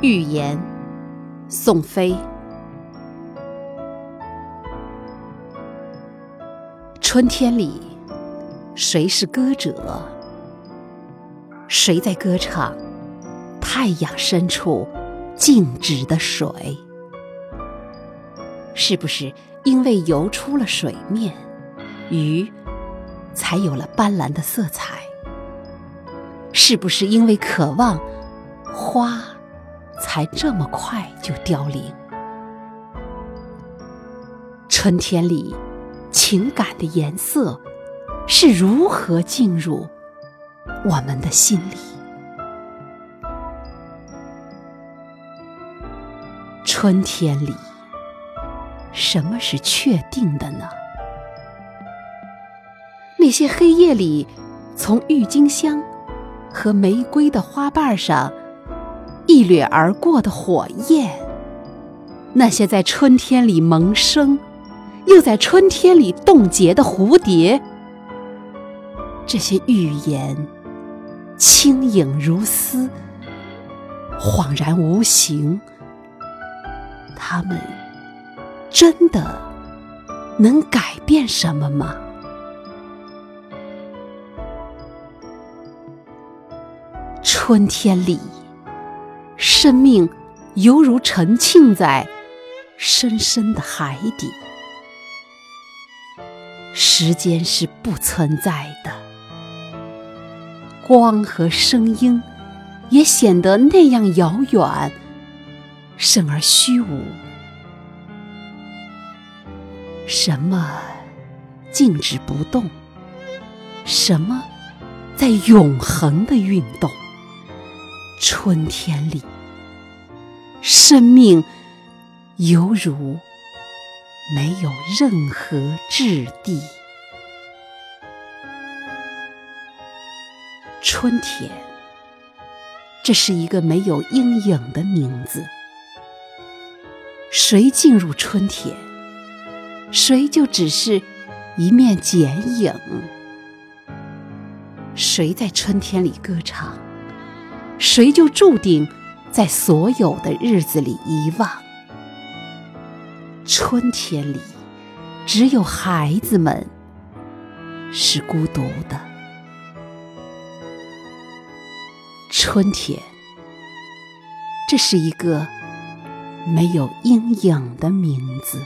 寓言，宋飞。春天里，谁是歌者？谁在歌唱？太阳深处静止的水，是不是因为游出了水面，鱼才有了斑斓的色彩？是不是因为渴望，花？才这么快就凋零。春天里，情感的颜色是如何进入我们的心里？春天里，什么是确定的呢？那些黑夜里，从郁金香和玫瑰的花瓣上。一掠而过的火焰，那些在春天里萌生，又在春天里冻结的蝴蝶，这些预言，轻盈如丝，恍然无形，他们真的能改变什么吗？春天里。生命犹如沉浸在深深的海底，时间是不存在的，光和声音也显得那样遥远，甚而虚无。什么静止不动？什么在永恒的运动？春天里，生命犹如没有任何质地。春天，这是一个没有阴影的名字。谁进入春天，谁就只是一面剪影。谁在春天里歌唱？谁就注定在所有的日子里遗忘。春天里，只有孩子们是孤独的。春天，这是一个没有阴影的名字。